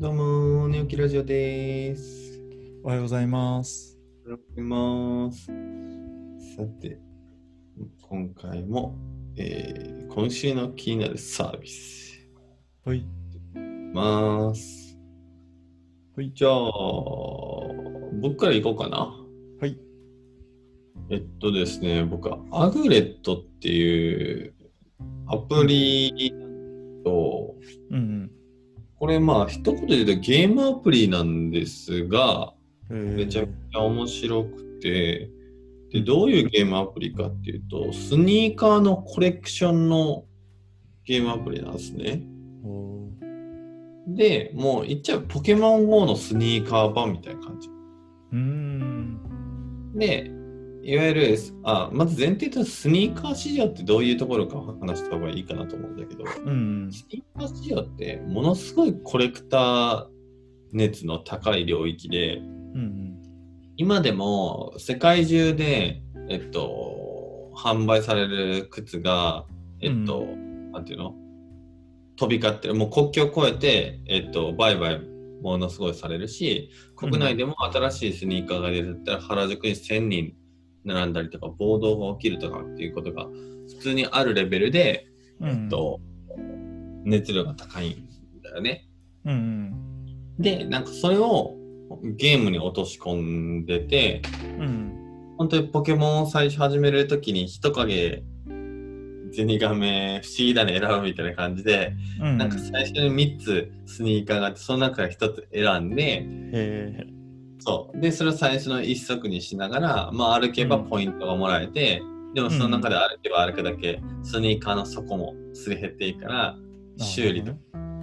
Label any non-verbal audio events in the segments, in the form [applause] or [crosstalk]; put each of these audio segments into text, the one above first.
どうも、寝起きラジオです。おはようございます。おはようございます。さて、今回も、えー今週の気になるサービス。はい。ます。はい。じゃあ、僕から行こうかな。はい。えっとですね、僕はアグレットっていうアプリと、うんこれまあ一言で言うとゲームアプリなんですが、うん。めちゃくちゃ面白くて、で、どういうゲームアプリかっていうと、スニーカーのコレクションのゲームアプリなんですね。で、もう言っちゃうポケモン GO のスニーカー版みたいな感じ。うーん。で、いわゆる、あ、まず前提とスニーカー市場ってどういうところか話した方がいいかなと思うんだけど、うん。スニーカー市場ってものすごいコレクター熱の高い領域で、うん。今でも世界中で、えっと、販売される靴が、えっと、なんていうの？飛び交ってる、もう国境を越えて、えっと、売買ものすごいされるし、国内でも新しいスニーカーが出るったら原宿に1000人並んだりとか、暴動が起きるとかっていうことが普通にあるレベルで、うん。えっと、熱量が高いんだよね。うん。で、なんかそれをゲームに落とし込んでて、うん。本当にポケモンを最初始めるときに人影、ゼニガメ、不思議だね選ぶみたいな感じで、うん。なんか最初に3つスニーカーがあって、その中から1つ選んで、へそう。で、それを最初の1足にしながら、まあ歩けばポイントがもらえて、でもその中で歩けば歩くだけ、スニーカーの底もすり減っていいから、え。修理と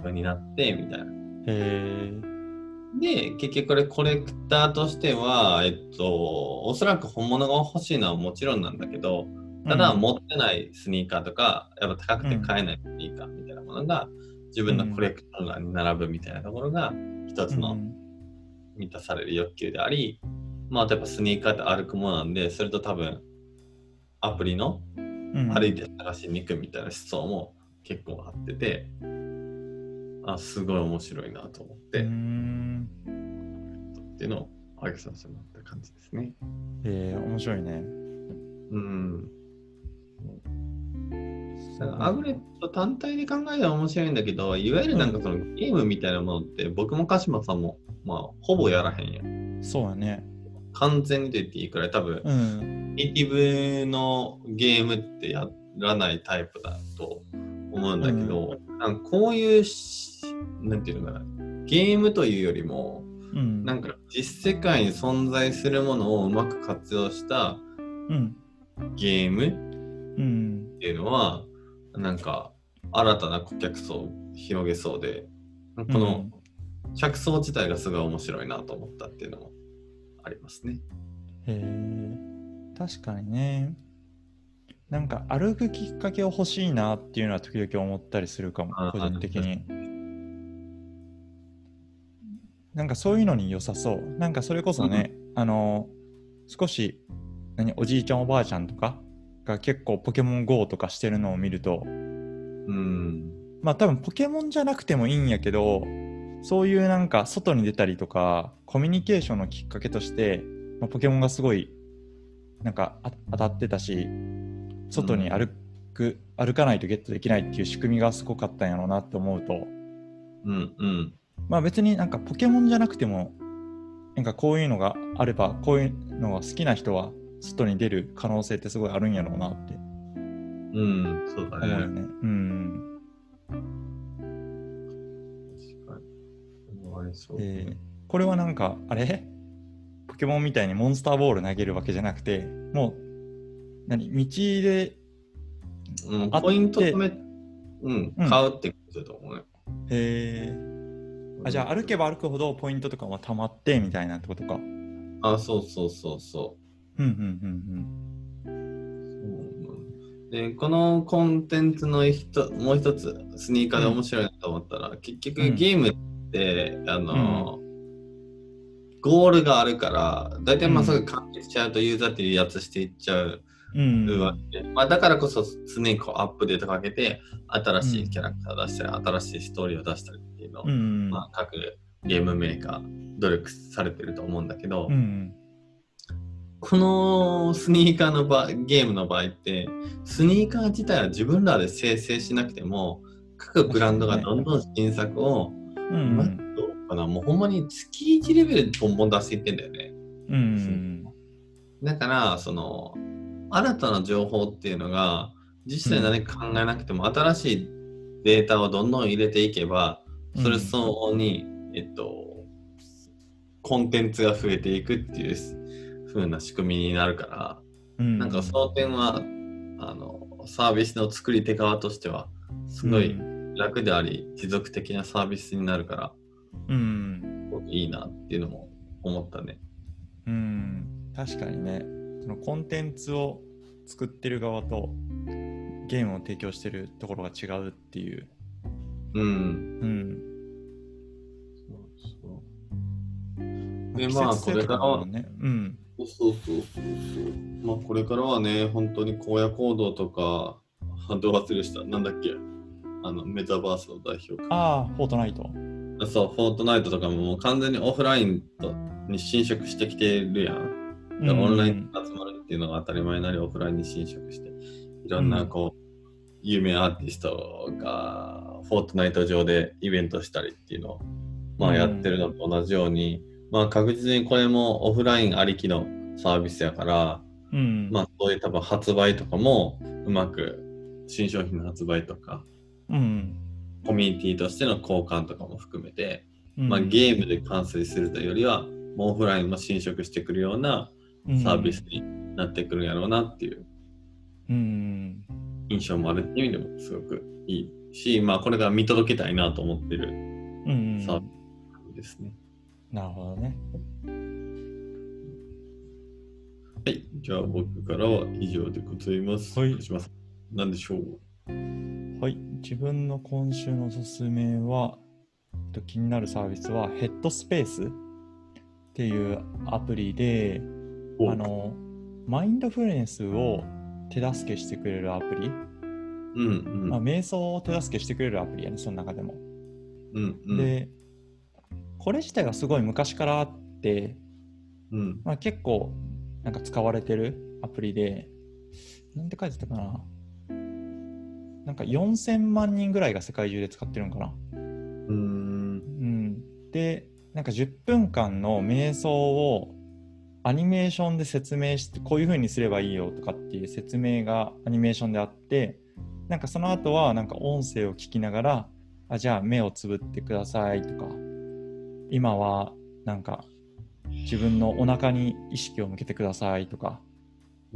かになって、みたいな。で、結局これコレクターとしては、えっと、おそらく本物が欲しいのはもちろんなんだけど、ただ、持ってないスニーカーとか、やっぱ高くて買えないスニーカーみたいなものが、自分のコレクション欄に並ぶみたいなところが、一つのうん。満たされる欲求であり、まあ、あとやっぱスニーカーって歩くものなんで、それと多分、アプリのうん。歩いて探しに行くみたいな思想も結構あってて、あ、すごい面白いなと思っうて、ん。っていうのを挙げさせてもらった感じですね。へえ、面白いね。うん。アグレット単体で考えたら面白いんだけど、いわゆるなんかそのゲームみたいなものって、僕も鹿島さんも、まあ、ほぼやらへんやん。そうやね。完全にと言っていいくらい、多分、うん。ネイティブのゲームってやらないタイプだと思うんだけど、なんかこういうし、なんていうのかな、ゲームというよりも、うん。なんか実世界に存在するものをうまく活用したうん。ゲームうん。っていうのは、なんか新たな顧客層を広げそうで、この客層自体がすごい面白いなと思ったっていうのもありますね。へえ。確かにね。なんか歩くきっかけを欲しいなっていうのは時々思ったりするかもあ、個人的に。なんかそういうのに良さそう。なんかそれこそね、あの、少し、何、おじいちゃんおばあちゃんとかが結構ポケモン GO とかしてるのを見ると、うん。まあ多分ポケモンじゃなくてもいいんやけど、そういうなんか外に出たりとか、コミュニケーションのきっかけとして、まあ、ポケモンがすごいなんかあ当たってたし、外に歩く、歩かないとゲットできないっていう仕組みがすごかったんやろうなって思うと、うんうん。まあ別になんかポケモンじゃなくても、なんかこういうのがあれば、こういうのが好きな人は外に出る可能性ってすごいあるんやろうなってうん、そうだね。ね。えーこれはなんか、あれ？ポケモンみたいにモンスターボール投げるわけじゃなくて、もう、何？道で、うん、ポイント止め、うん、うん。買うってことだと思うね。えー、あじゃあ歩けば歩くほどポイントとかは溜まってみたいなってことか。うんあ、そうそうそうそう。んうんう。うん。で、このコンテンツのひともう一つ、スニーカーで面白いなと思ったら、結局うんゲームって、あの、ゴールがあるから、大体まあすぐ完結しちゃうとユーザーっていうやつしていっちゃううん。うん。わけで、まあ、だからこそ常にこうアップデートかけて、新しいキャラクター出したり、新しいストーリーを出したりっていうのを、うん。まあ、各ゲームメーカー努力されてると思うんだけど、うんこのスニーカーの場ゲームの場合ってスニーカー自体は自分らで生成しなくても各ブランドがどんどん新作を、うん。うん。まあどうかな。もうほんまに月1レベルでボンボン出していってんだよね。うん。だからその新たな情報っていうのが実際何か考えなくても、新しいデータをどん。どん。入れていけばそれ相応に、えっとコンテンツが増えていくっていう風な仕組みになるから、うん。なん。かその点はあのサービスの作り手側としてはすごいうん楽であり持続的なサービスになるからうん。いいなっていうのも思ったね。うん。確かにね。そのコンテンツを作ってる側とゲームを提供してるところが違うっていう。うん。うん。そうそう。でまあこれからはねうんそうそうそうそう。まあこれからはね、本当に荒野行動とか、あどう忘れした、なん。だっけ、あのメタバースの代表か。ああフォートナイトあそう、フォートナイトとかももう完全にオフラインとに侵食してきてるやん。だからオンラインで集まるっていうのが当たり前になり、オフラインに侵食して、いろんなこう、有名アーティストがフォートナイト上でイベントしたりっていうのを、まあ、やってるのと同じように、まあ確実にこれもオフラインありきのサービスやから、うんまあそういう多分発売とかもうまく新商品の発売とか、うん。コミュニティとしての交換とかも含めて、うん。まあゲームで完成するというよりは、もうオフラインも侵食してくるようなサービスになってくるんやろうなっていううん。印象もあるっていう意味でもすごくいいし、まあこれから見届けたいなと思ってるうん。サービスですね。なるほどね。はい、じゃあ僕からは以上でございます。はい。鹿島さん何でしょう？はい。自分の今週のおすすめはえっと気になるサービスはヘッドスペースっていうアプリでお。あのマインドフルネスを手助けしてくれるアプリ、うんうん。まあ、瞑想を手助けしてくれるアプリやねその中でも、うんうん。でこれ自体がすごい昔からあって、うん。まあ、結構なんか使われてるアプリでなんて書いてたかななんか4000万人ぐらいが世界中で使ってるんかな。うーん。うん、でなんか10分間の瞑想をアニメーションで説明してこういう風にすればいいよとかっていう説明がアニメーションであってなんかその後はなんか音声を聞きながらあじゃあ目をつぶってくださいとか今はなんか自分のお腹に意識を向けてくださいとか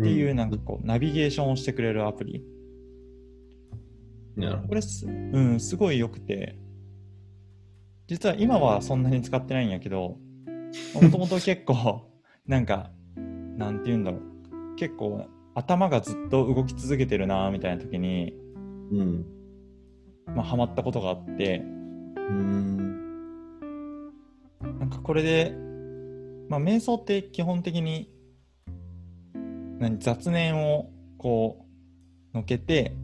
っていうなんかこうナビゲーションをしてくれるアプリこれす,、うん、すごい良くて実は今はそんなに使ってないんやけどもともと結構 [laughs] なんかなんて言うんだろう結構頭がずっと動き続けてるなみたいな時に、ど。うん。まあ、ハマったことがあってうーん。なんかこれで、まあ、瞑想って基本的に何雑念をこうのけて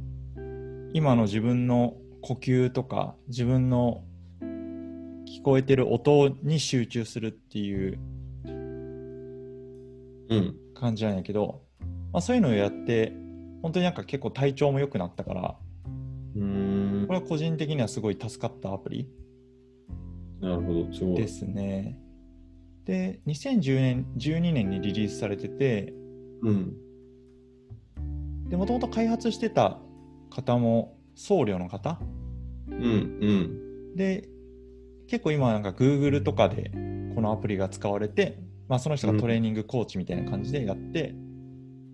今の自分の呼吸とか自分の聞こえてる音に集中するっていううん。感じなんやけど、まあ、そういうのをやって本当になんか結構体調も良くなったからうーんこ。れは個人的にはすごい助かったアプリなるほど。すごい。ですね。で、2010年、12年にリリースされてて、うん。で、もともと開発してた方も僧侶の方？うん。うん。で、結構今なんか Google とかでこのアプリが使われて、まあその人がトレーニングコーチみたいな感じでやって、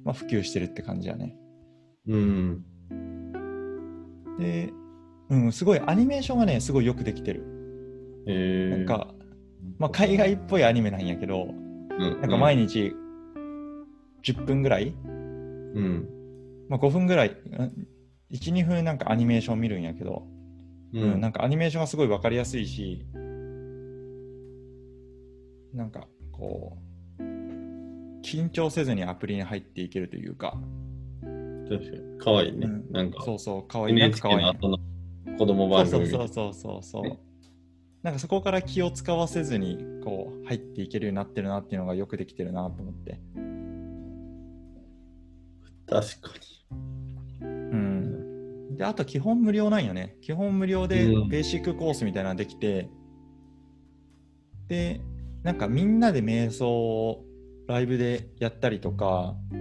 まあ普及してるって感じやね。うん。で、うん、すごいアニメーションがね、すごいよくできてる。えー。なんか、まあ海外っぽいアニメなんやけど、うん、なんか毎日10分ぐらい？うん。まあ、5分ぐらい、1、2分なんかアニメーション見るんやけど、ううんなんかアニメーションがすごい分かりやすいし、なんかこう、緊張せずにアプリに入っていけるというか、確かに。かわいいね。うんなんか、そうそう、かわいい。なんかか NHK。の後の子供番そう組そうそうそうそうそう。なんかそこから気を使わせずにこう入っていけるようになってるなっていうのがよくできてるなと思って。確かうん。で、あと基本無料なんよね。基本無料でうんベーシックコースみたいなのできて、で、なんかみんなで瞑想をライブでやったりとか、に。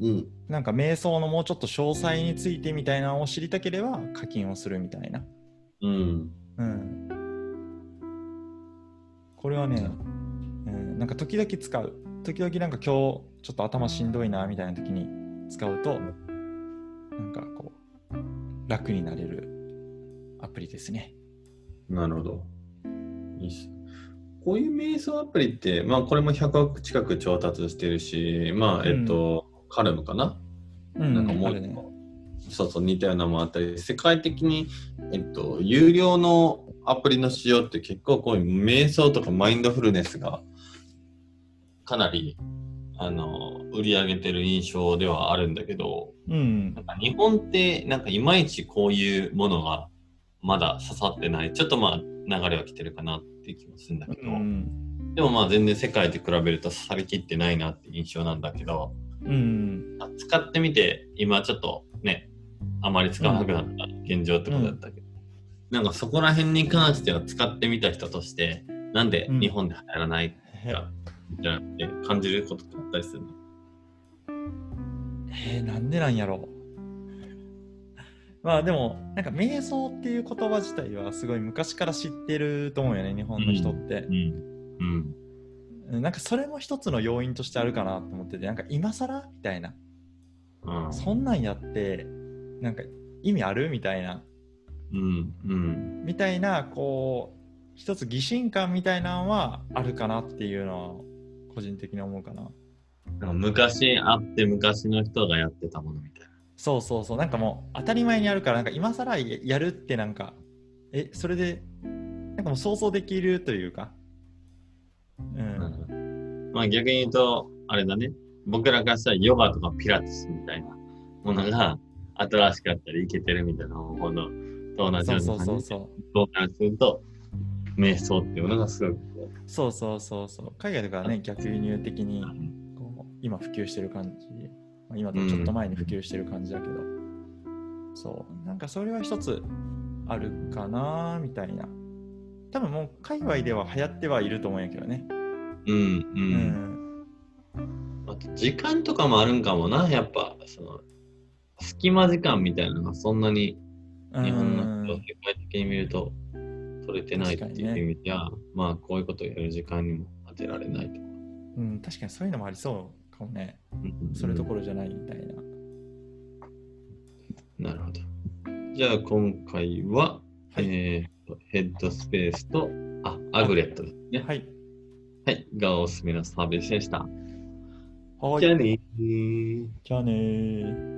うんうん。なんか瞑想のもうちょっと詳細についてみたいなのを知りたければ課金をするみたいな。うん。うん。これはね、うん、なんか時々使う。時々なんか今日ちょっと頭しんどいなみたいな時に使うと、なんかこう、楽になれるアプリですね。なるほど。いいっすこういう瞑想アプリって、まあこれも100億近く調達してるし、まあえっと、カルムかな？うん、なんかもうね。そうそう似たようなのもあったり、世界的に、えっと、有料のアプリの使用って結構こういう瞑想とかマインドフルネスがかなりあの売り上げてる印象ではあるんだけど、うんなん。か日本ってなんかいまいちこういうものがまだ刺さってない。ちょっとまあ流れは来てるかなっていう気もするんだけど、うん。でもまあ全然世界で比べると刺さりきってないなって印象なんだけど、うん。使ってみて今ちょっとね、あまり使わなくなった現状ってことだったけど、なんかそこら辺に関しては使ってみた人として、なんで日本で流行らないへか、じゃなくて感じることってあったりするの？えー、なんでなんやろう。まあでも、なんか瞑想っていう言葉自体はすごい昔から知ってると思うよね、日本の人ってう。ん。うん。うんなんかそれも一つの要因としてあるかなと思ってて、なんか今更みたいな。うん。そんなんやって、なんか意味あるみたいな。うん。うん。みたいな、こう、一つ疑心感みたいなのはあるかなっていうのは、個人的に思うかな。なんか昔あって昔の人がやってたものみたいな。そうそうそう、なんかもう当たり前にあるから、なんか今更ややるってなんか、え、それで、なんかもう想像できるというか、うん、まあ逆に言うと、あれだね。僕らからしたらヨガとかピラティスみたいなものが新しかったりいけてるみたいなものと同じそうそうような感じでそうそう。そうからすると、瞑想っていうのがすごくこそうそうそうそう。海外とかはね、逆輸入的にう、こう今普及してる感じ、まあ、今とちょっと前に普及してる感じだけど、そう、なんかそれは一つあるかなみたいな。多分もう界隈では流行ってはいると思うんやけどね。うん、う。うんん。あと時間とかもあるんかもな、やっぱ、その、隙間時間みたいなのがそんなに日本の世界的に見ると取れてないっていう意味では、まあこういうことをやる時間にも当てられないとか。うん、確かにそういうのもありそうかもね。うんそれどころじゃないみたいな。なるほど。じゃあ今回は、はいえーとヘッドスペースと、あ、アグレットですね。はい。はい。がおすすめのサービスでした。はい。じゃあねー。じゃあねー。